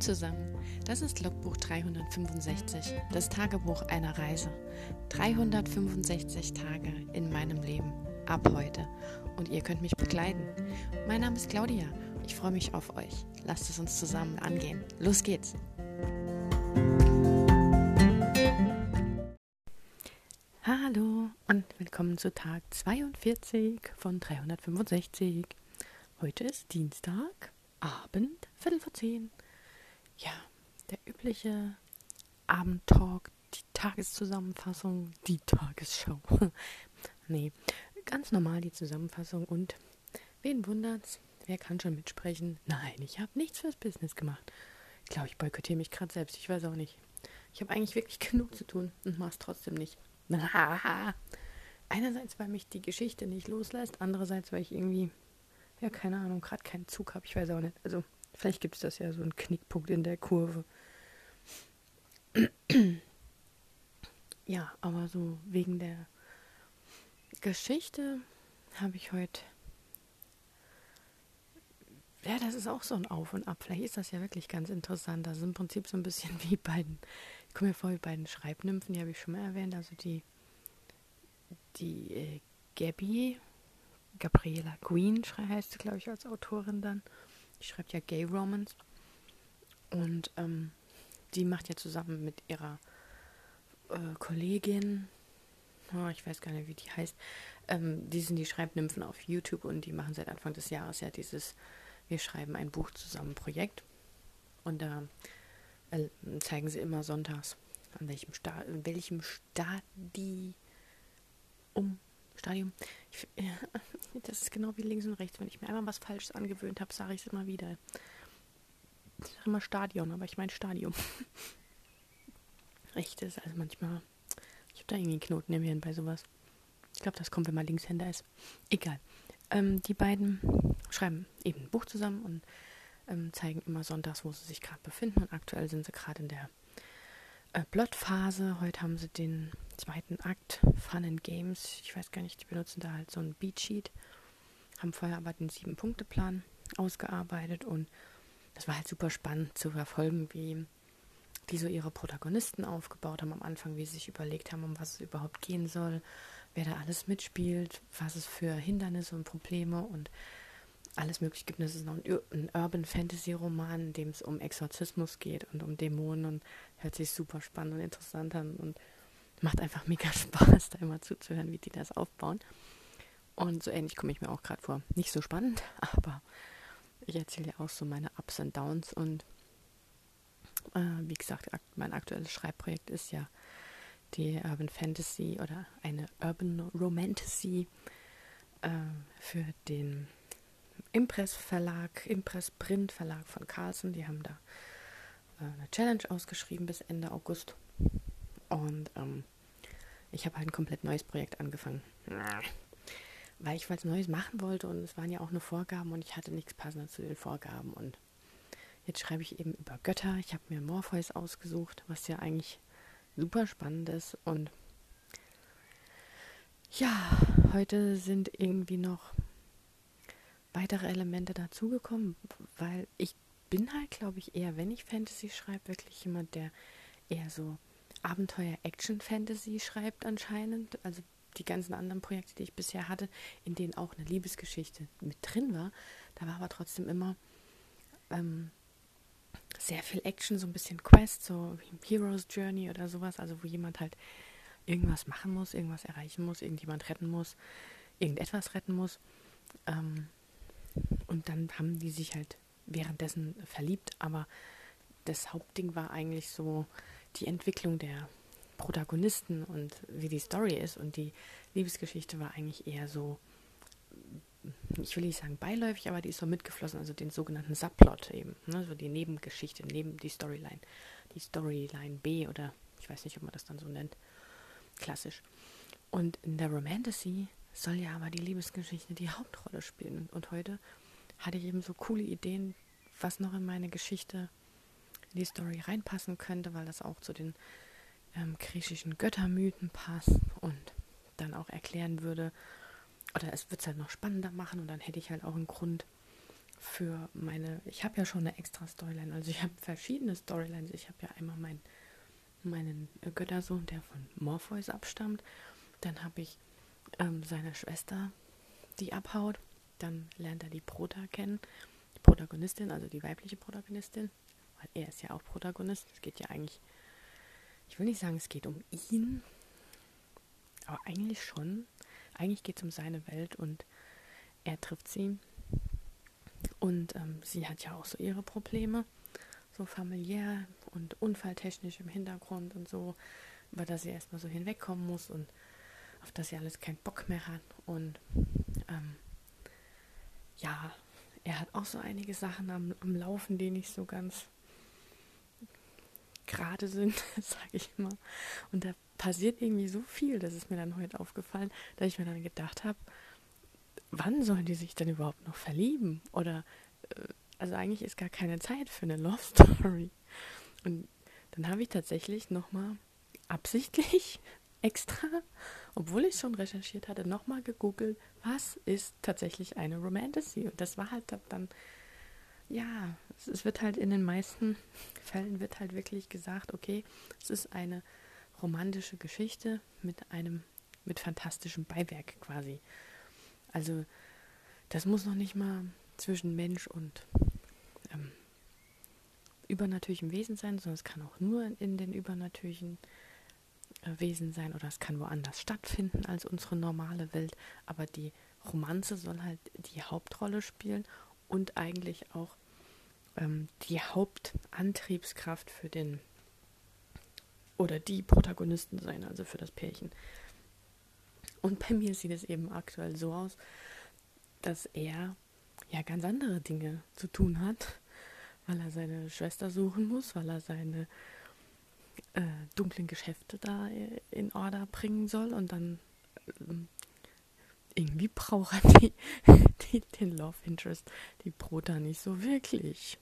Zusammen, das ist Logbuch 365, das Tagebuch einer Reise. 365 Tage in meinem Leben, ab heute. Und ihr könnt mich begleiten. Mein Name ist Claudia, ich freue mich auf euch. Lasst es uns zusammen angehen. Los geht's! Hallo und willkommen zu Tag 42 von 365. Heute ist Dienstag, Abend, Viertel vor zehn. Ja, der übliche Abendtalk, die Tageszusammenfassung, die Tagesschau. nee, ganz normal die Zusammenfassung und wen wundert's? Wer kann schon mitsprechen? Nein, ich habe nichts fürs Business gemacht. Ich glaube, ich boykottiere mich gerade selbst. Ich weiß auch nicht. Ich habe eigentlich wirklich genug zu tun und mache es trotzdem nicht. Einerseits, weil mich die Geschichte nicht loslässt, andererseits, weil ich irgendwie ja, keine Ahnung, gerade keinen Zug habe. Ich weiß auch nicht. Also, vielleicht gibt es das ja so einen Knickpunkt in der Kurve. ja, aber so wegen der Geschichte habe ich heute. Ja, das ist auch so ein Auf und Ab. Vielleicht ist das ja wirklich ganz interessant. Das ist im Prinzip so ein bisschen wie bei den, ich komme mir vor wie bei den Schreibnymphen, die habe ich schon mal erwähnt. Also die, die äh, Gabby Gabriela Green heißt sie, glaube ich, als Autorin dann. Die schreibt ja Gay Romans. Und ähm, die macht ja zusammen mit ihrer äh, Kollegin, oh, ich weiß gar nicht, wie die heißt, ähm, die sind die Schreibnymphen auf YouTube und die machen seit Anfang des Jahres ja dieses Wir schreiben ein Buch zusammen Projekt. Und da äh, zeigen sie immer sonntags, an welchem, Sta in welchem Stadium Stadium. Ich, ja, das ist genau wie links und rechts. Wenn ich mir einmal was Falsches angewöhnt habe, sage ich es immer wieder. Ich sage immer Stadion, aber ich meine Stadium. Echt ist also manchmal. Ich habe da irgendwie einen Knoten im Hirn bei sowas. Ich glaube, das kommt, wenn man Linkshänder ist. Egal. Ähm, die beiden schreiben eben ein Buch zusammen und ähm, zeigen immer sonntags, wo sie sich gerade befinden. Und aktuell sind sie gerade in der äh, Plotphase. Heute haben sie den zweiten Akt, Fun and Games. Ich weiß gar nicht, die benutzen da halt so ein Beatsheet. Haben vorher aber den Sieben-Punkte-Plan ausgearbeitet und das war halt super spannend zu verfolgen, wie die so ihre Protagonisten aufgebaut haben am Anfang, wie sie sich überlegt haben, um was es überhaupt gehen soll, wer da alles mitspielt, was es für Hindernisse und Probleme und alles mögliche gibt. Es ist noch ein, ein Urban Fantasy Roman, in dem es um Exorzismus geht und um Dämonen und hört sich super spannend und interessant an und macht einfach mega Spaß, da immer zuzuhören, wie die das aufbauen. Und so ähnlich komme ich mir auch gerade vor. Nicht so spannend, aber ich erzähle ja auch so meine Ups und Downs und äh, wie gesagt, mein aktuelles Schreibprojekt ist ja die Urban Fantasy oder eine Urban Romantasy äh, für den Impress Verlag, Impress Print Verlag von Carlsen. Die haben da äh, eine Challenge ausgeschrieben bis Ende August. Und ähm, ich habe halt ein komplett neues Projekt angefangen. Weil ich was Neues machen wollte und es waren ja auch nur Vorgaben und ich hatte nichts passendes zu den Vorgaben. Und jetzt schreibe ich eben über Götter. Ich habe mir Morpheus ausgesucht, was ja eigentlich super spannend ist. Und ja, heute sind irgendwie noch weitere Elemente dazugekommen, weil ich bin halt, glaube ich, eher, wenn ich Fantasy schreibe, wirklich jemand, der eher so Abenteuer-Action-Fantasy schreibt anscheinend. Also die ganzen anderen Projekte, die ich bisher hatte, in denen auch eine Liebesgeschichte mit drin war, da war aber trotzdem immer ähm, sehr viel Action, so ein bisschen Quest, so Hero's Journey oder sowas, also wo jemand halt irgendwas machen muss, irgendwas erreichen muss, irgendjemand retten muss, irgendetwas retten muss. Ähm, und dann haben die sich halt währenddessen verliebt, aber das Hauptding war eigentlich so die Entwicklung der Protagonisten und wie die Story ist. Und die Liebesgeschichte war eigentlich eher so, ich will nicht sagen beiläufig, aber die ist so mitgeflossen, also den sogenannten Subplot eben, ne, so die Nebengeschichte, neben die Storyline, die Storyline B oder ich weiß nicht, ob man das dann so nennt, klassisch. Und in der Romantasy soll ja aber die Liebesgeschichte die Hauptrolle spielen. Und heute hatte ich eben so coole Ideen, was noch in meine Geschichte, in die Story reinpassen könnte, weil das auch zu den ähm, griechischen Göttermythen passt und dann auch erklären würde, oder es wird es halt noch spannender machen und dann hätte ich halt auch einen Grund für meine, ich habe ja schon eine extra Storyline, also ich habe verschiedene Storylines. Ich habe ja einmal mein, meinen Göttersohn, der von Morpheus abstammt. Dann habe ich ähm, seine Schwester, die abhaut. Dann lernt er die Prota kennen, die Protagonistin, also die weibliche Protagonistin, weil er ist ja auch Protagonist. Es geht ja eigentlich, ich will nicht sagen, es geht um ihn, aber eigentlich schon. Eigentlich geht es um seine Welt und er trifft sie. Und ähm, sie hat ja auch so ihre Probleme, so familiär und unfalltechnisch im Hintergrund und so, über das sie erstmal so hinwegkommen muss und auf das sie alles keinen Bock mehr hat. Und ähm, ja, er hat auch so einige Sachen am, am Laufen, die nicht so ganz gerade sind, sage ich mal. Und da passiert irgendwie so viel, das ist mir dann heute aufgefallen, dass ich mir dann gedacht habe, wann sollen die sich denn überhaupt noch verlieben? Oder, äh, also eigentlich ist gar keine Zeit für eine Love Story. Und dann habe ich tatsächlich nochmal absichtlich extra, obwohl ich schon recherchiert hatte, nochmal gegoogelt, was ist tatsächlich eine Romantasy? Und das war halt dann, ja, es wird halt in den meisten Fällen wird halt wirklich gesagt, okay, es ist eine romantische Geschichte mit einem, mit fantastischem Beiwerk quasi. Also, das muss noch nicht mal zwischen Mensch und ähm, übernatürlichem Wesen sein, sondern es kann auch nur in den übernatürlichen Wesen sein oder es kann woanders stattfinden als unsere normale Welt. Aber die Romanze soll halt die Hauptrolle spielen und eigentlich auch ähm, die Hauptantriebskraft für den oder die Protagonisten sein, also für das Pärchen. Und bei mir sieht es eben aktuell so aus, dass er ja ganz andere Dinge zu tun hat, weil er seine Schwester suchen muss, weil er seine äh, dunklen Geschäfte da äh, in Order bringen soll und dann äh, irgendwie braucht er die, die, den Love Interest, die Prota nicht so wirklich.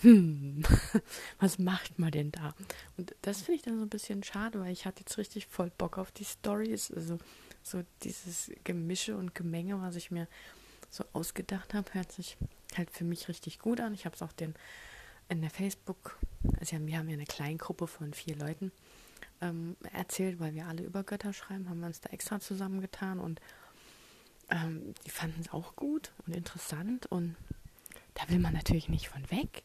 Hm, was macht man denn da? Und das finde ich dann so ein bisschen schade, weil ich hatte jetzt richtig voll Bock auf die Stories, also so dieses Gemische und Gemenge, was ich mir so ausgedacht habe, hört sich halt für mich richtig gut an. Ich habe es auch den in der Facebook, also wir haben ja eine Kleingruppe von vier Leuten ähm, erzählt, weil wir alle über Götter schreiben, haben wir uns da extra zusammengetan und ähm, die fanden es auch gut und interessant und da will man natürlich nicht von weg.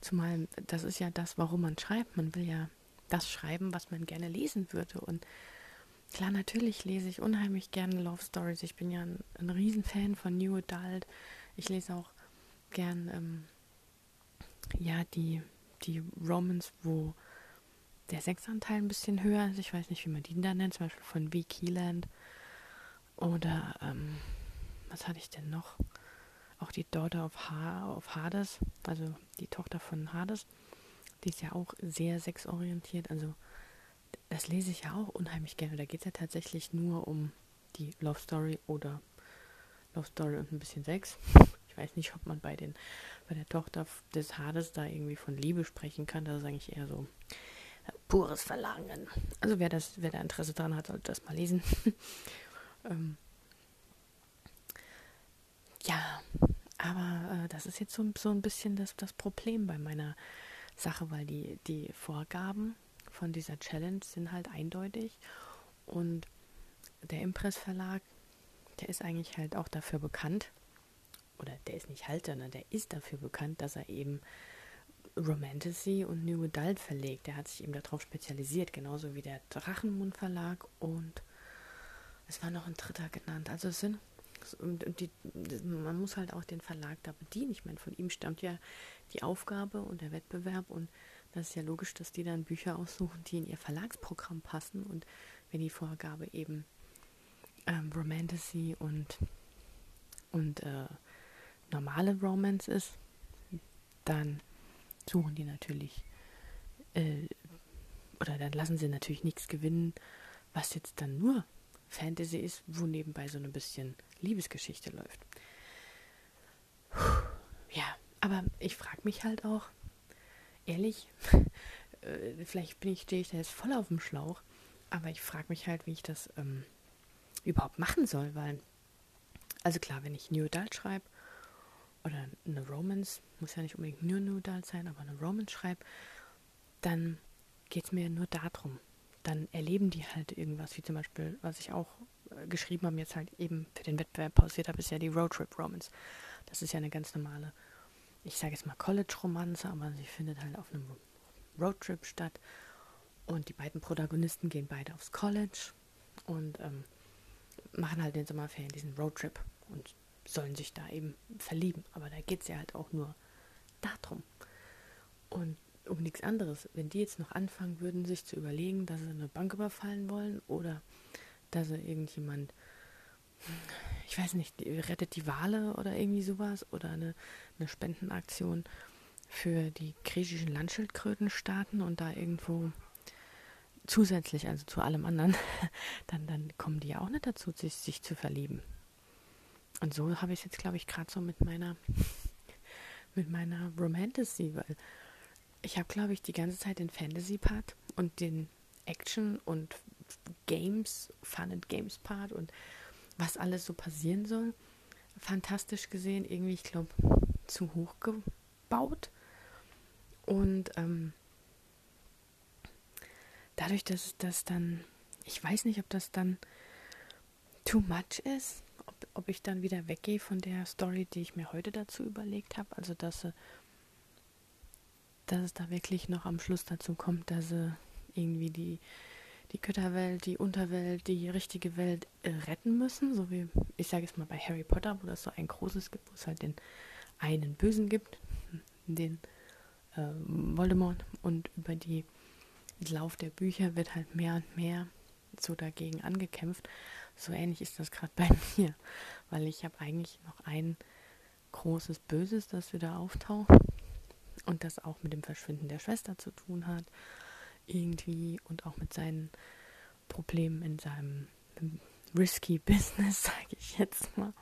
Zumal das ist ja das, warum man schreibt. Man will ja das schreiben, was man gerne lesen würde. Und klar, natürlich lese ich unheimlich gerne Love Stories. Ich bin ja ein, ein Riesenfan von New Adult. Ich lese auch gern ähm, ja, die, die Romans, wo der Sechsanteil ein bisschen höher ist. Ich weiß nicht, wie man die da nennt, zum Beispiel von V. Keyland. Oder, ähm, was hatte ich denn noch? Auch die Daughter of, ha of Hades, also die Tochter von Hades, die ist ja auch sehr sexorientiert. Also, das lese ich ja auch unheimlich gerne. Da geht es ja tatsächlich nur um die Love Story oder Love Story und ein bisschen Sex weiß nicht, ob man bei den bei der Tochter des Hades da irgendwie von Liebe sprechen kann. Das ist eigentlich eher so äh, pures Verlangen. Also wer das, wer da Interesse dran hat, sollte das mal lesen. ähm, ja, aber äh, das ist jetzt so, so ein bisschen das, das Problem bei meiner Sache, weil die, die Vorgaben von dieser Challenge sind halt eindeutig und der Impress Verlag, der ist eigentlich halt auch dafür bekannt, oder der ist nicht halt, sondern der ist dafür bekannt, dass er eben Romantasy und New Adult verlegt. Der hat sich eben darauf spezialisiert, genauso wie der Drachenmund Verlag und es war noch ein dritter genannt. Also es sind und die, man muss halt auch den Verlag da bedienen. Ich meine, von ihm stammt ja die Aufgabe und der Wettbewerb und das ist ja logisch, dass die dann Bücher aussuchen, die in ihr Verlagsprogramm passen und wenn die Vorgabe eben ähm, Romantasy und und äh, normale Romance ist, dann suchen die natürlich äh, oder dann lassen sie natürlich nichts gewinnen, was jetzt dann nur Fantasy ist, wo nebenbei so ein bisschen Liebesgeschichte läuft. Ja, aber ich frage mich halt auch, ehrlich, äh, vielleicht bin ich, stehe ich da jetzt voll auf dem Schlauch, aber ich frage mich halt, wie ich das ähm, überhaupt machen soll, weil, also klar, wenn ich New Adult schreibe, oder eine Romance, muss ja nicht unbedingt nur Nudal sein, aber eine Romance schreibe, dann geht es mir nur darum. Dann erleben die halt irgendwas, wie zum Beispiel, was ich auch äh, geschrieben habe, jetzt halt eben für den Wettbewerb pausiert habe, ist ja die Roadtrip Romance. Das ist ja eine ganz normale, ich sage jetzt mal College-Romanze, aber sie findet halt auf einem Roadtrip statt. Und die beiden Protagonisten gehen beide aufs College und ähm, machen halt den Sommerferien diesen Roadtrip und sollen sich da eben verlieben. Aber da geht es ja halt auch nur darum. Und um nichts anderes. Wenn die jetzt noch anfangen würden, sich zu überlegen, dass sie eine Bank überfallen wollen oder dass sie irgendjemand, ich weiß nicht, rettet die Wale oder irgendwie sowas oder eine, eine Spendenaktion für die griechischen Landschildkröten starten und da irgendwo zusätzlich, also zu allem anderen, dann, dann kommen die ja auch nicht dazu, sich, sich zu verlieben. Und so habe ich es jetzt, glaube ich, gerade so mit meiner mit meiner Romantasy, weil ich habe, glaube ich, die ganze Zeit den Fantasy-Part und den Action- und Games, Fun and Games-Part und was alles so passieren soll, fantastisch gesehen, irgendwie, ich glaube, zu hoch gebaut. Und ähm, dadurch, dass das dann, ich weiß nicht, ob das dann too much ist, ob, ich dann wieder weggehe von der Story, die ich mir heute dazu überlegt habe. Also, dass, dass es da wirklich noch am Schluss dazu kommt, dass sie irgendwie die, die Götterwelt, die Unterwelt, die richtige Welt äh, retten müssen. So wie, ich sage es mal bei Harry Potter, wo das so ein großes gibt, wo es halt den einen Bösen gibt, den äh, Voldemort. Und über die Lauf der Bücher wird halt mehr und mehr so dagegen angekämpft. So ähnlich ist das gerade bei mir, weil ich habe eigentlich noch ein großes Böses, das wieder auftaucht und das auch mit dem Verschwinden der Schwester zu tun hat, irgendwie und auch mit seinen Problemen in seinem risky Business, sage ich jetzt mal.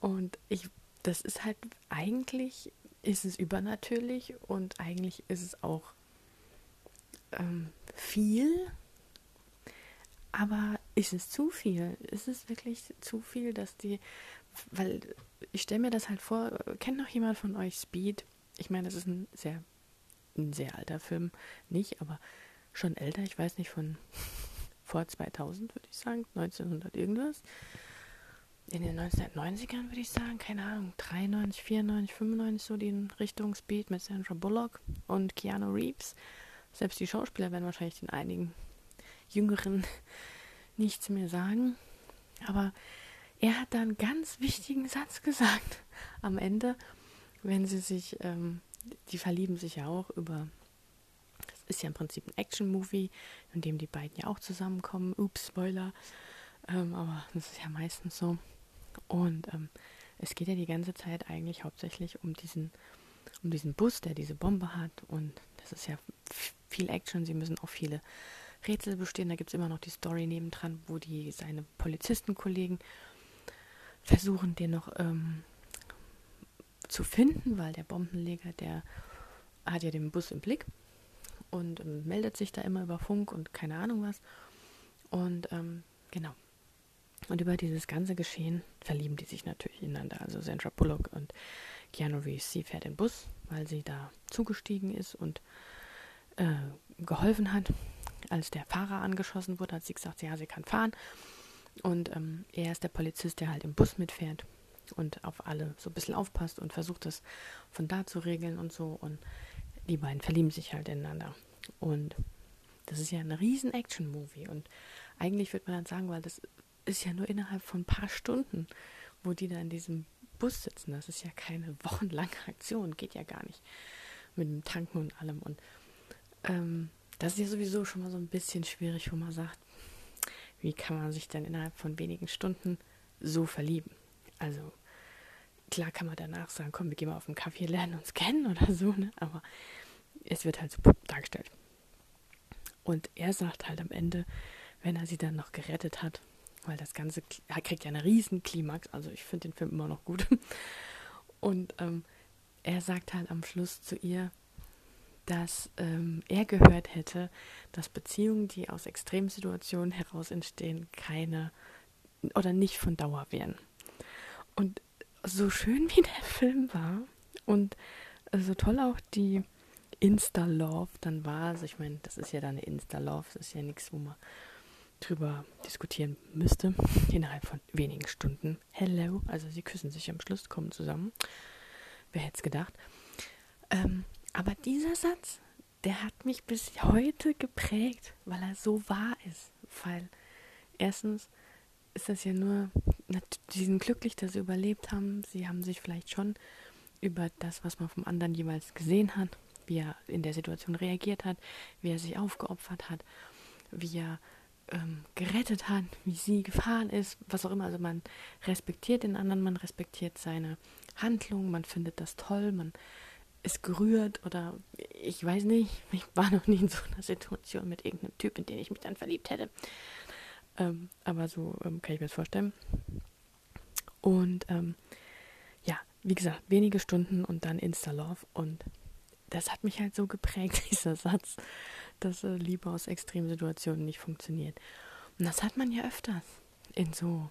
Und ich, das ist halt eigentlich ist es übernatürlich und eigentlich ist es auch ähm, viel, aber ist es zu viel? Ist es wirklich zu viel, dass die, weil ich stelle mir das halt vor, kennt noch jemand von euch Speed? Ich meine, das ist ein sehr, ein sehr alter Film, nicht, aber schon älter, ich weiß nicht, von vor 2000 würde ich sagen, 1900 irgendwas. In den 1990ern würde ich sagen, keine Ahnung, 93, 94, 95 so die Richtung Speed mit Sandra Bullock und Keanu Reeves. Selbst die Schauspieler werden wahrscheinlich den einigen Jüngeren nichts mehr sagen. Aber er hat da einen ganz wichtigen Satz gesagt am Ende, wenn sie sich, ähm, die verlieben sich ja auch über, das ist ja im Prinzip ein Action-Movie, in dem die beiden ja auch zusammenkommen. Ups, Spoiler. Ähm, aber das ist ja meistens so. Und ähm, es geht ja die ganze Zeit eigentlich hauptsächlich um diesen, um diesen Bus, der diese Bombe hat. Und das ist ja viel Action. Sie müssen auch viele Rätsel bestehen. Da gibt es immer noch die Story nebendran, wo die seine Polizistenkollegen versuchen, den noch ähm, zu finden, weil der Bombenleger, der hat ja den Bus im Blick und ähm, meldet sich da immer über Funk und keine Ahnung was. Und ähm, genau. Und über dieses ganze Geschehen verlieben die sich natürlich ineinander. Also Sandra Bullock und Keanu Reeves, sie fährt den Bus, weil sie da zugestiegen ist und äh, geholfen hat als der Fahrer angeschossen wurde, hat sie gesagt, ja, sie kann fahren. Und ähm, er ist der Polizist, der halt im Bus mitfährt und auf alle so ein bisschen aufpasst und versucht das von da zu regeln und so. Und die beiden verlieben sich halt ineinander. Und das ist ja ein riesen Action-Movie. Und eigentlich würde man dann sagen, weil das ist ja nur innerhalb von ein paar Stunden, wo die da in diesem Bus sitzen. Das ist ja keine wochenlange Aktion, geht ja gar nicht. Mit dem Tanken und allem. Und ähm, das ist ja sowieso schon mal so ein bisschen schwierig, wo man sagt, wie kann man sich denn innerhalb von wenigen Stunden so verlieben? Also klar kann man danach sagen, komm, wir gehen mal auf einen Kaffee, lernen uns kennen oder so, ne? aber es wird halt so dargestellt. Und er sagt halt am Ende, wenn er sie dann noch gerettet hat, weil das Ganze, er kriegt ja eine riesen Klimax, also ich finde den Film immer noch gut. Und ähm, er sagt halt am Schluss zu ihr, dass ähm, er gehört hätte, dass Beziehungen, die aus Extremsituationen heraus entstehen, keine oder nicht von Dauer wären. Und so schön wie der Film war und so toll auch die Insta-Love dann war, also ich meine, das ist ja dann eine Insta-Love, das ist ja nichts, wo man drüber diskutieren müsste, innerhalb von wenigen Stunden. Hello, also sie küssen sich am Schluss, kommen zusammen. Wer hätte es gedacht? Ähm, aber dieser Satz, der hat mich bis heute geprägt, weil er so wahr ist. Weil erstens ist das ja nur, sie sind glücklich, dass sie überlebt haben. Sie haben sich vielleicht schon über das, was man vom anderen jeweils gesehen hat, wie er in der Situation reagiert hat, wie er sich aufgeopfert hat, wie er ähm, gerettet hat, wie sie gefahren ist, was auch immer. Also man respektiert den anderen, man respektiert seine Handlung, man findet das toll, man ist gerührt oder ich weiß nicht, ich war noch nie in so einer Situation mit irgendeinem Typ, in den ich mich dann verliebt hätte. Ähm, aber so ähm, kann ich mir das vorstellen. Und ähm, ja, wie gesagt, wenige Stunden und dann Insta-Love und das hat mich halt so geprägt, dieser Satz, dass äh, Liebe aus Extremsituationen nicht funktioniert. Und das hat man ja öfters in so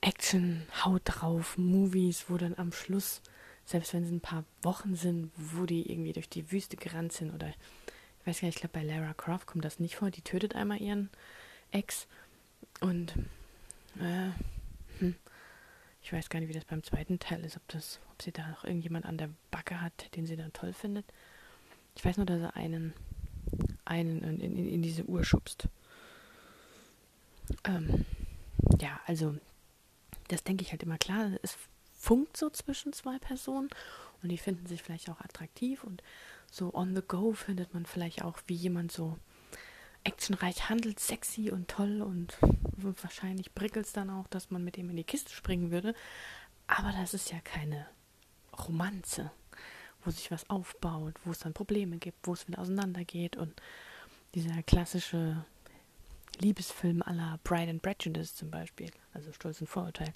Action, Haut drauf, Movies, wo dann am Schluss, selbst wenn es ein paar Wochen sind, wo die irgendwie durch die Wüste gerannt sind oder ich weiß gar nicht, ich glaube bei Lara Croft kommt das nicht vor, die tötet einmal ihren Ex und äh, hm, ich weiß gar nicht, wie das beim zweiten Teil ist, ob das, ob sie da noch irgendjemand an der Backe hat, den sie dann toll findet. Ich weiß nur, dass er einen, einen in, in, in diese Uhr schubst. Ähm, ja, also das denke ich halt immer klar. Es funkt so zwischen zwei Personen und die finden sich vielleicht auch attraktiv und so on the go findet man vielleicht auch, wie jemand so actionreich handelt, sexy und toll und wahrscheinlich prickelt es dann auch, dass man mit ihm in die Kiste springen würde. Aber das ist ja keine Romanze, wo sich was aufbaut, wo es dann Probleme gibt, wo es wieder auseinandergeht und dieser klassische Liebesfilm aller Bride and Prejudice zum Beispiel, also Stolz und Vorurteil.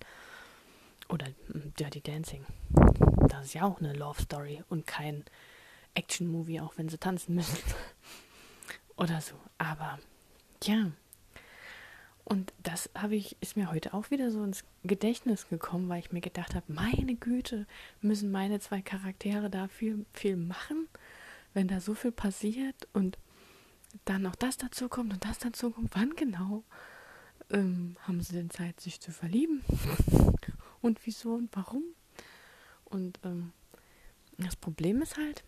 Oder hm, Dirty Dancing. Das ist ja auch eine Love Story und kein Action-Movie, auch wenn sie tanzen müssen. Oder so. Aber ja. Und das habe ich, ist mir heute auch wieder so ins Gedächtnis gekommen, weil ich mir gedacht habe, meine Güte, müssen meine zwei Charaktere da viel, viel machen, wenn da so viel passiert und dann noch das dazu kommt und das dazu kommt. Wann genau ähm, haben sie denn Zeit, sich zu verlieben? und wieso und warum? Und ähm, das Problem ist halt,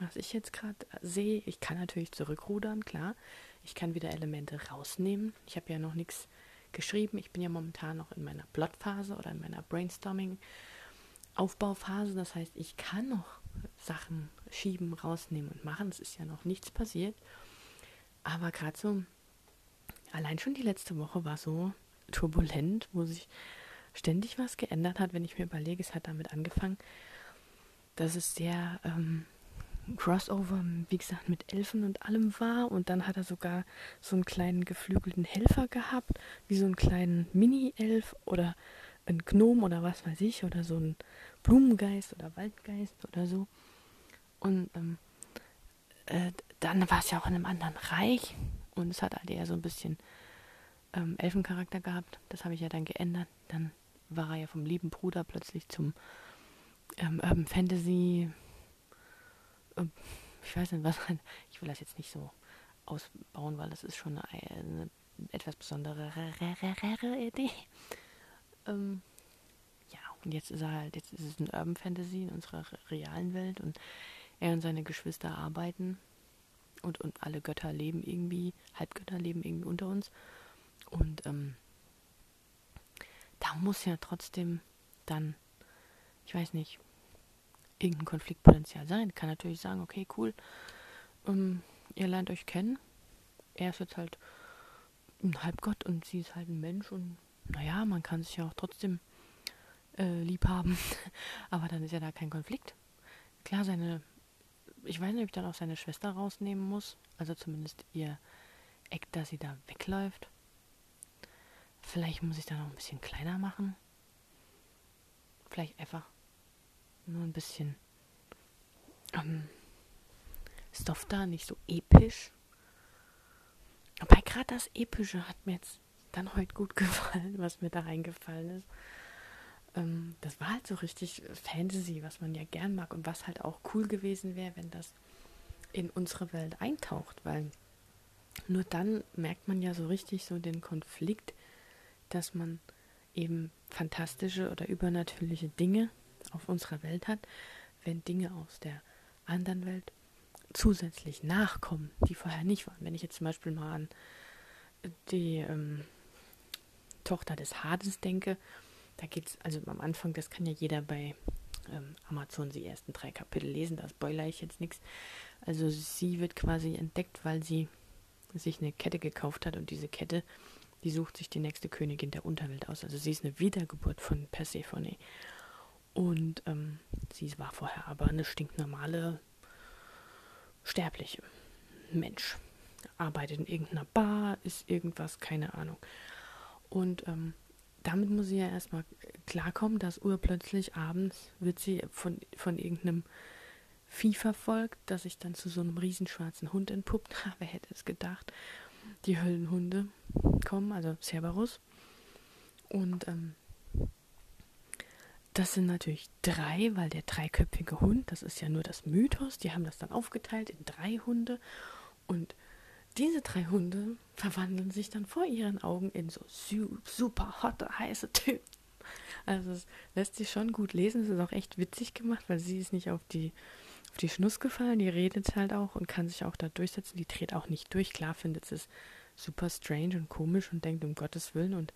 was ich jetzt gerade sehe, ich kann natürlich zurückrudern, klar. Ich kann wieder Elemente rausnehmen. Ich habe ja noch nichts geschrieben. Ich bin ja momentan noch in meiner Plotphase oder in meiner Brainstorming-Aufbauphase. Das heißt, ich kann noch Sachen schieben, rausnehmen und machen. Es ist ja noch nichts passiert. Aber gerade so, allein schon die letzte Woche war so turbulent, wo sich ständig was geändert hat, wenn ich mir überlege, es hat damit angefangen, dass es sehr ähm, Crossover, wie gesagt, mit Elfen und allem war. Und dann hat er sogar so einen kleinen geflügelten Helfer gehabt, wie so einen kleinen Mini-Elf oder ein Gnom oder was weiß ich, oder so ein Blumengeist oder Waldgeist oder so. Und ähm, äh, dann war es ja auch in einem anderen Reich und es hat halt eher so ein bisschen ähm, Elfencharakter gehabt. Das habe ich ja dann geändert. Dann war er ja vom lieben Bruder plötzlich zum ähm, Urban Fantasy ähm, ich weiß nicht, was, ich will das jetzt nicht so ausbauen, weil das ist schon eine, eine etwas besondere Idee. Ähm, ja, und jetzt ist er halt, jetzt ist es ein Urban Fantasy in unserer realen Welt und er und seine Geschwister arbeiten und, und alle Götter leben irgendwie, Halbgötter leben irgendwie unter uns. Und ähm, muss ja trotzdem dann, ich weiß nicht, irgendein Konfliktpotenzial sein. Kann natürlich sagen, okay, cool, ähm, ihr lernt euch kennen. Er ist jetzt halt ein Halbgott und sie ist halt ein Mensch und naja, man kann sich ja auch trotzdem äh, lieb haben. Aber dann ist ja da kein Konflikt. Klar, seine, ich weiß nicht, ob ich dann auch seine Schwester rausnehmen muss. Also zumindest ihr Eck, dass sie da wegläuft. Vielleicht muss ich da noch ein bisschen kleiner machen. Vielleicht einfach nur ein bisschen ähm, da, nicht so episch. Aber gerade das Epische hat mir jetzt dann heute gut gefallen, was mir da reingefallen ist. ähm, das war halt so richtig Fantasy, was man ja gern mag und was halt auch cool gewesen wäre, wenn das in unsere Welt eintaucht, weil nur dann merkt man ja so richtig so den Konflikt, dass man eben fantastische oder übernatürliche Dinge auf unserer Welt hat, wenn Dinge aus der anderen Welt zusätzlich nachkommen, die vorher nicht waren. Wenn ich jetzt zum Beispiel mal an die ähm, Tochter des Hades denke, da geht es, also am Anfang, das kann ja jeder bei ähm, Amazon die ersten drei Kapitel lesen, da spoilere ich jetzt nichts. Also sie wird quasi entdeckt, weil sie sich eine Kette gekauft hat und diese Kette, die sucht sich die nächste Königin der Unterwelt aus. Also sie ist eine Wiedergeburt von Persephone. Und ähm, sie war vorher aber eine stinknormale Sterbliche. Mensch. Arbeitet in irgendeiner Bar, ist irgendwas, keine Ahnung. Und ähm, damit muss sie ja erstmal klarkommen, dass urplötzlich abends wird sie von, von irgendeinem Vieh verfolgt, das sich dann zu so einem riesenschwarzen Hund entpuppt. Wer hätte es gedacht? Die Höllenhunde kommen, also Cerberus. Und ähm, das sind natürlich drei, weil der dreiköpfige Hund, das ist ja nur das Mythos, die haben das dann aufgeteilt in drei Hunde. Und diese drei Hunde verwandeln sich dann vor ihren Augen in so super hotte, heiße Typen. Also es lässt sich schon gut lesen. Es ist auch echt witzig gemacht, weil sie ist nicht auf die, auf die Schnuss gefallen. Die redet halt auch und kann sich auch da durchsetzen. Die dreht auch nicht durch. Klar findet es super strange und komisch und denkt, um Gottes Willen und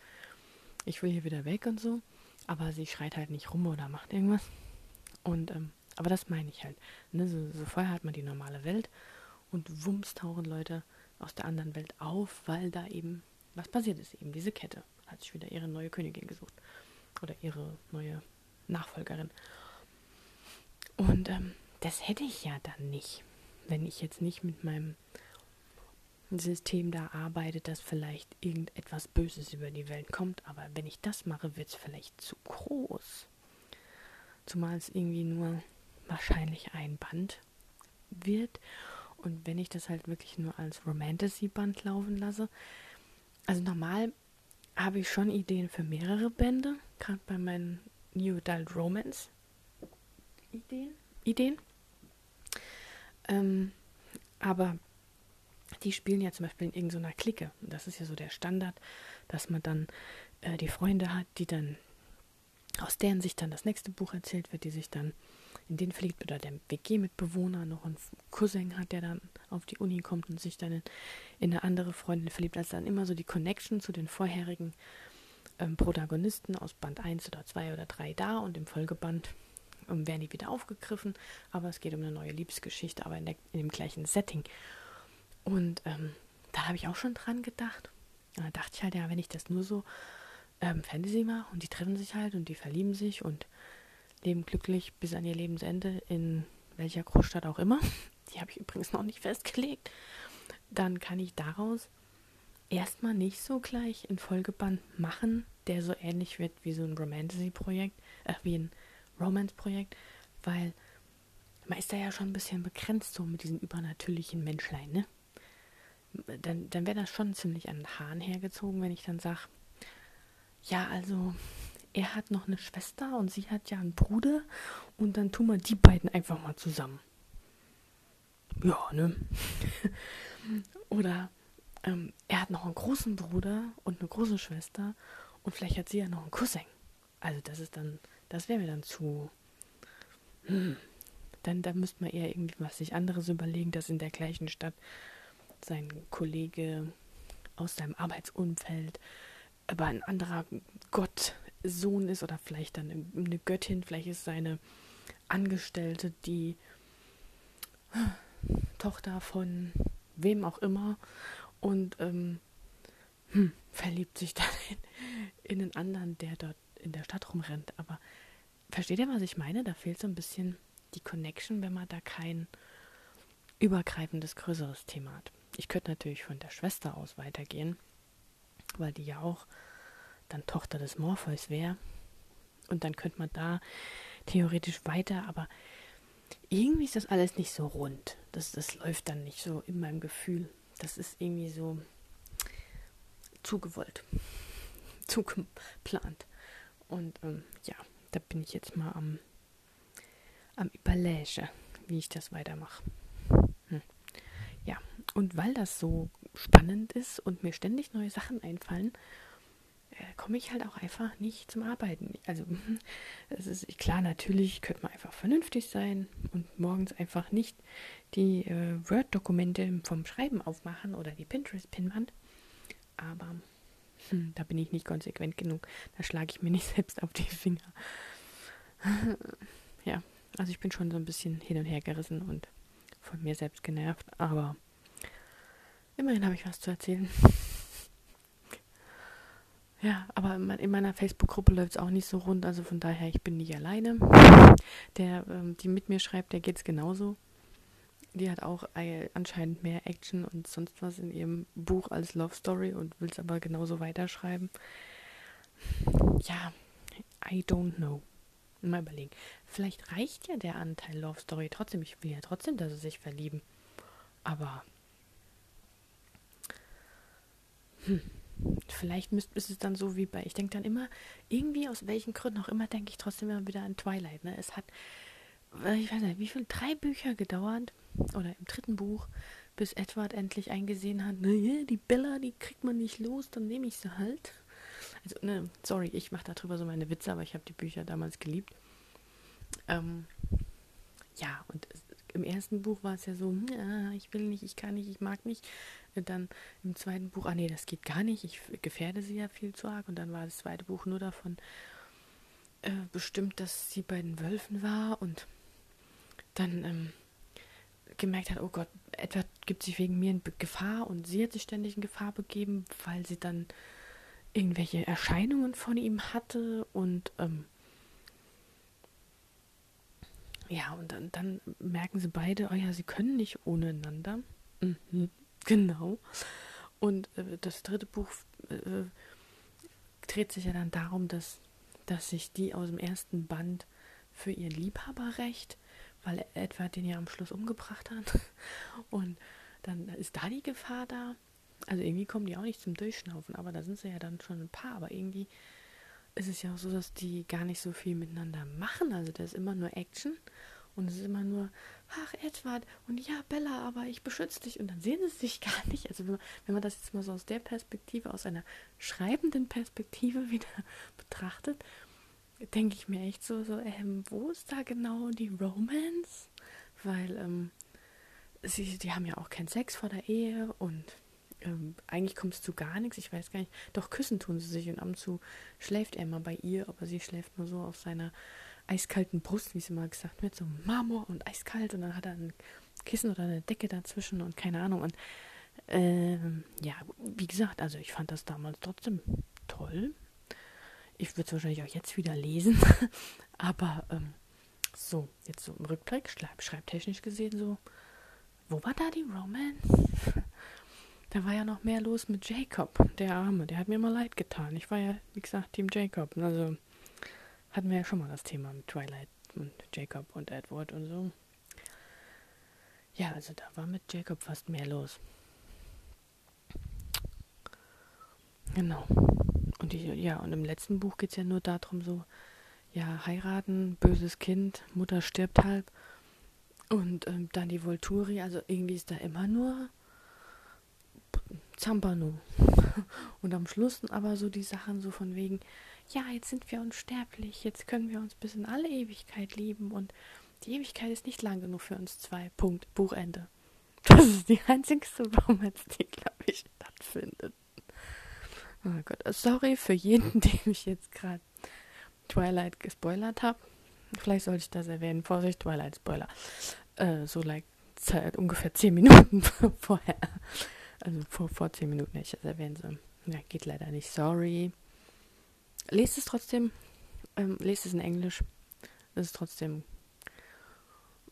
ich will hier wieder weg und so. Aber sie schreit halt nicht rum oder macht irgendwas. Und, ähm, aber das meine ich halt. Ne? So, so vorher hat man die normale Welt und wumms tauchen Leute aus der anderen Welt auf, weil da eben was passiert ist. Eben diese Kette hat sich wieder ihre neue Königin gesucht. Oder ihre neue Nachfolgerin. Und ähm, das hätte ich ja dann nicht, wenn ich jetzt nicht mit meinem System da arbeite, dass vielleicht irgendetwas Böses über die Welt kommt. Aber wenn ich das mache, wird es vielleicht zu groß. Zumal es irgendwie nur wahrscheinlich ein Band wird. Und wenn ich das halt wirklich nur als Romantasy-Band laufen lasse, also normal habe ich schon Ideen für mehrere Bände, gerade bei meinen New Adult Romance Ideen. Ideen. Ähm, aber die spielen ja zum Beispiel in irgendeiner Clique. Das ist ja so der Standard, dass man dann äh, die Freunde hat, die dann aus deren Sicht dann das nächste Buch erzählt wird, die sich dann in den verliebt oder der WG-Mitbewohner noch einen Cousin hat, der dann auf die Uni kommt und sich dann in, in eine andere Freundin verliebt. Also dann immer so die Connection zu den vorherigen ähm, Protagonisten aus Band 1 oder 2 oder 3 da und im Folgeband werden die wieder aufgegriffen. Aber es geht um eine neue Liebesgeschichte, aber in, der, in dem gleichen Setting. Und ähm, da habe ich auch schon dran gedacht. Und da dachte ich halt, ja, wenn ich das nur so ähm, Fantasy mache und die treffen sich halt und die verlieben sich und leben glücklich bis an ihr Lebensende in welcher Großstadt auch immer, die habe ich übrigens noch nicht festgelegt, dann kann ich daraus erstmal nicht so gleich in Folgeband machen, der so ähnlich wird wie so ein Romantasy-Projekt, äh, wie ein Romance-Projekt, weil man ist da ja schon ein bisschen begrenzt so mit diesen übernatürlichen Menschlein, ne? dann, dann wäre das schon ziemlich an den Haaren hergezogen, wenn ich dann sage, ja, also er hat noch eine Schwester und sie hat ja einen Bruder und dann tun wir die beiden einfach mal zusammen. Ja, ne? Oder ähm, er hat noch einen großen Bruder und eine große Schwester und vielleicht hat sie ja noch einen Cousin. Also das ist dann, das wäre mir dann zu. Hm, dann, dann müsste man eher irgendwie was sich anderes überlegen, dass in der gleichen Stadt sein Kollege aus seinem Arbeitsumfeld, aber ein anderer Gottsohn ist oder vielleicht dann eine Göttin, vielleicht ist seine Angestellte die Tochter von wem auch immer und ähm, hm, verliebt sich dann in, in einen anderen, der dort in der Stadt rumrennt. Aber versteht ihr, was ich meine? Da fehlt so ein bisschen die Connection, wenn man da kein übergreifendes, größeres Thema hat. Ich könnte natürlich von der Schwester aus weitergehen, weil die ja auch dann Tochter des Morpheus wäre. Und dann könnte man da theoretisch weiter, aber irgendwie ist das alles nicht so rund. Das, das läuft dann nicht so in meinem Gefühl. Das ist irgendwie so zugewollt, zugeplant. Und ähm, ja, da bin ich jetzt mal am, am Überlege, wie ich das weitermache. Hm. Ja, und weil das so spannend ist und mir ständig neue Sachen einfallen, äh, komme ich halt auch einfach nicht zum Arbeiten. Also es ist klar, natürlich könnte man einfach vernünftig sein und morgens einfach nicht die äh, Word-Dokumente vom Schreiben aufmachen oder die Pinterest-Pinwand. Aber hm, da bin ich nicht konsequent genug. Da schlage ich mir nicht selbst auf die Finger. ja, also ich bin schon so ein bisschen hin und her gerissen und von mir selbst genervt, aber immerhin habe ich was zu erzählen. Ja, aber in meiner Facebook-Gruppe läuft es auch nicht so rund, also von daher, ich bin nicht alleine. Der, ähm, die mit mir schreibt, der geht es genauso. Die hat auch äh, anscheinend mehr Action und sonst was in ihrem Buch als Love Story und will es aber genauso weiterschreiben. Ja, I don't know. Mal überlegen. Vielleicht reicht ja der Anteil Love Story trotzdem. Ich will ja trotzdem, dass sie sich verlieben. Aber. Hm. Vielleicht müsst, ist es dann so wie bei, ich denke dann immer, irgendwie aus welchen Gründen auch immer, denke ich trotzdem immer wieder an Twilight. Ne? Es hat, ich weiß nicht, wie viel, drei Bücher gedauert, oder im dritten Buch, bis Edward endlich eingesehen hat, naja, die Bella, die kriegt man nicht los, dann nehme ich sie halt. Also, ne, sorry, ich mache darüber so meine Witze, aber ich habe die Bücher damals geliebt. Ähm, ja, und im ersten Buch war es ja so, ja, ich will nicht, ich kann nicht, ich mag nicht. Und dann im zweiten Buch, ah nee, das geht gar nicht, ich gefährde sie ja viel zu arg. Und dann war das zweite Buch nur davon äh, bestimmt, dass sie bei den Wölfen war und dann ähm, gemerkt hat, oh Gott, Edward gibt sich wegen mir in Gefahr und sie hat sich ständig in Gefahr begeben, weil sie dann irgendwelche Erscheinungen von ihm hatte und ähm, ja, und dann, dann merken sie beide, oh ja, sie können nicht ohne einander. Mhm, genau. Und äh, das dritte Buch äh, dreht sich ja dann darum, dass, dass sich die aus dem ersten Band für ihr Liebhaberrecht, weil Edward den ja am Schluss umgebracht hat, und dann ist da die Gefahr da. Also irgendwie kommen die auch nicht zum Durchschnaufen, aber da sind sie ja dann schon ein paar, aber irgendwie ist es ja auch so, dass die gar nicht so viel miteinander machen. Also da ist immer nur Action und es ist immer nur, ach Edward und ja Bella, aber ich beschütze dich und dann sehen sie sich gar nicht. Also wenn man, wenn man das jetzt mal so aus der Perspektive, aus einer schreibenden Perspektive wieder betrachtet, denke ich mir echt so, so ähm, wo ist da genau die Romance? Weil ähm, sie, die haben ja auch keinen Sex vor der Ehe und ähm, eigentlich kommt es zu gar nichts. Ich weiß gar nicht. Doch küssen tun sie sich und ab und zu schläft er mal bei ihr, aber sie schläft nur so auf seiner eiskalten Brust, wie es immer gesagt wird, so Marmor und eiskalt und dann hat er ein Kissen oder eine Decke dazwischen und keine Ahnung. Und ähm, ja, wie gesagt, also ich fand das damals trotzdem toll. Ich würde es wahrscheinlich auch jetzt wieder lesen, aber ähm, so, jetzt so im Rückblick, schreib, schreibtechnisch gesehen so, wo war da die Romance? Da war ja noch mehr los mit Jacob, der Arme. Der hat mir mal leid getan. Ich war ja, wie gesagt, Team Jacob. Also hatten wir ja schon mal das Thema mit Twilight und Jacob und Edward und so. Ja, also da war mit Jacob fast mehr los. Genau. Und die, ja, und im letzten Buch geht es ja nur darum, so, ja, heiraten, böses Kind, Mutter stirbt halb. Und ähm, dann die Volturi, also irgendwie ist da immer nur Zampano. Und am Schluss aber so die Sachen so von wegen, ja, jetzt sind wir unsterblich, jetzt können wir uns bis in alle Ewigkeit lieben und die Ewigkeit ist nicht lang genug für uns zwei. Punkt. Buchende. Das ist die einzigste Romance, die, glaube ich, stattfindet. Oh Gott, sorry für jeden, dem ich jetzt gerade Twilight gespoilert habe. Vielleicht sollte ich das erwähnen. Vorsicht, Twilight Spoiler. Äh, so like Zeit, ungefähr zehn Minuten vorher. Also vor, vor zehn Minuten hätte ich das erwähnen sollen. Ja, geht leider nicht. Sorry. Lest es trotzdem. Ähm, lest es in Englisch. Es ist trotzdem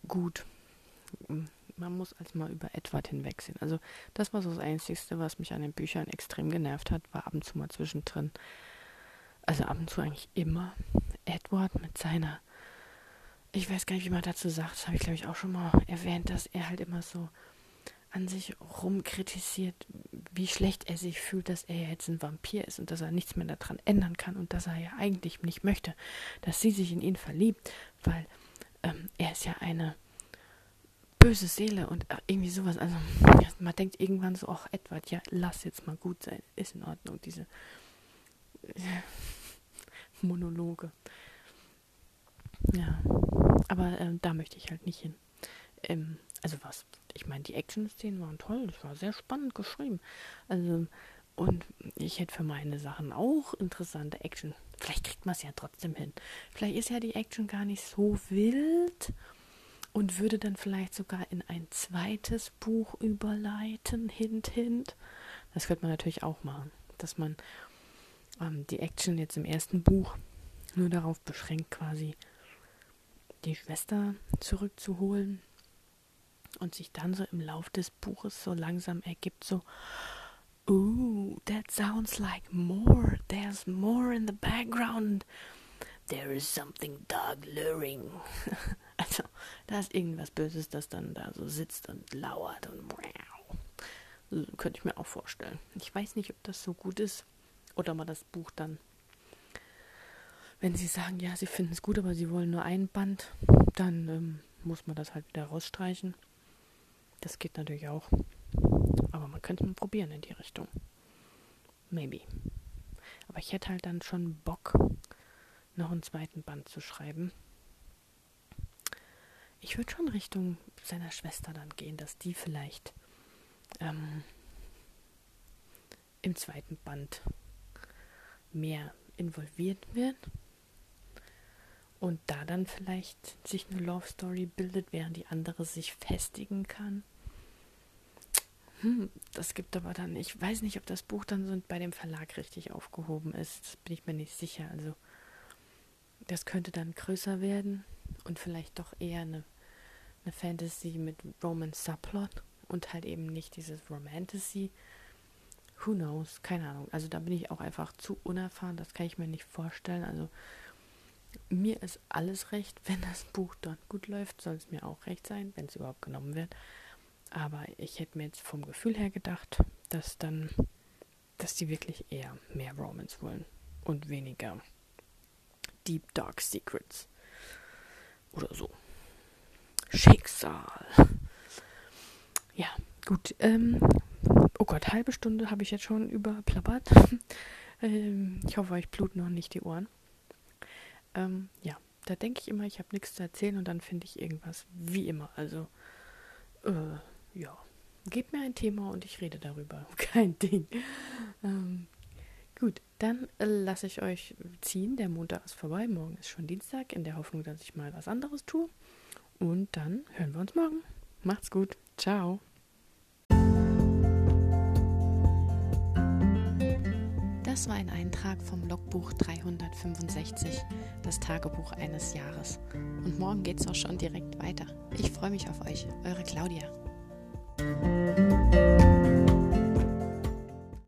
gut. Man muss als mal über Edward hinwegsehen. Also das war so das Einzige, was mich an den Büchern extrem genervt hat, war ab und zu mal zwischendrin. Also ab und zu eigentlich immer Edward mit seiner ich weiß gar nicht, wie man dazu sagt, das habe ich glaube ich auch schon mal erwähnt, dass er halt immer so an sich rumkritisiert, wie schlecht er sich fühlt, dass er jetzt ein Vampir ist und dass er nichts mehr daran ändern kann und dass er ja eigentlich nicht möchte, dass sie sich in ihn verliebt, weil ähm, er ist ja eine böse Seele und irgendwie sowas. Also man denkt irgendwann so, ach Edward, ja, lass jetzt mal gut sein, ist in Ordnung, diese äh, Monologe. Ja, aber ähm, da möchte ich halt nicht hin. Ähm, also was, ich meine, die Action-Szenen waren toll, das war sehr spannend geschrieben. Also, und ich hätte für meine Sachen auch interessante Action. Vielleicht kriegt man es ja trotzdem hin. Vielleicht ist ja die Action gar nicht so wild und würde dann vielleicht sogar in ein zweites Buch überleiten, hint, hint. Das könnte man natürlich auch machen, dass man ähm, die Action jetzt im ersten Buch nur darauf beschränkt, quasi die Schwester zurückzuholen und sich dann so im Lauf des Buches so langsam ergibt, so, ooh, that sounds like more, there's more in the background, there is something dark luring. da ist irgendwas Böses, das dann da so sitzt und lauert und. So könnte ich mir auch vorstellen. Ich weiß nicht, ob das so gut ist oder mal das Buch dann wenn sie sagen, ja, sie finden es gut, aber sie wollen nur ein Band, dann ähm, muss man das halt wieder rausstreichen. Das geht natürlich auch. Aber man könnte mal probieren in die Richtung. Maybe. Aber ich hätte halt dann schon Bock, noch einen zweiten Band zu schreiben. Ich würde schon Richtung seiner Schwester dann gehen, dass die vielleicht ähm, im zweiten Band mehr involviert wird und da dann vielleicht sich eine Love Story bildet, während die andere sich festigen kann. Hm, das gibt aber dann, ich weiß nicht, ob das Buch dann so bei dem Verlag richtig aufgehoben ist. Bin ich mir nicht sicher. Also, das könnte dann größer werden und vielleicht doch eher eine, eine Fantasy mit Roman Subplot und halt eben nicht dieses Romantasy. Who knows? Keine Ahnung. Also, da bin ich auch einfach zu unerfahren. Das kann ich mir nicht vorstellen. Also, mir ist alles recht, wenn das Buch dort gut läuft, soll es mir auch recht sein, wenn es überhaupt genommen wird. Aber ich hätte mir jetzt vom Gefühl her gedacht, dass dann, dass die wirklich eher mehr Romans wollen und weniger Deep Dark Secrets oder so. Schicksal. Ja, gut. Ähm, oh Gott, halbe Stunde habe ich jetzt schon überplappert. ähm, ich hoffe, euch bluten noch nicht die Ohren. Ähm, ja, da denke ich immer, ich habe nichts zu erzählen und dann finde ich irgendwas. Wie immer. Also, äh, ja. Gebt mir ein Thema und ich rede darüber. Kein Ding. Ähm, gut, dann äh, lasse ich euch ziehen. Der Montag ist vorbei. Morgen ist schon Dienstag, in der Hoffnung, dass ich mal was anderes tue. Und dann hören wir uns morgen. Macht's gut. Ciao. Das war ein Eintrag vom Logbuch 365, das Tagebuch eines Jahres. Und morgen geht's auch schon direkt weiter. Ich freue mich auf euch, eure Claudia.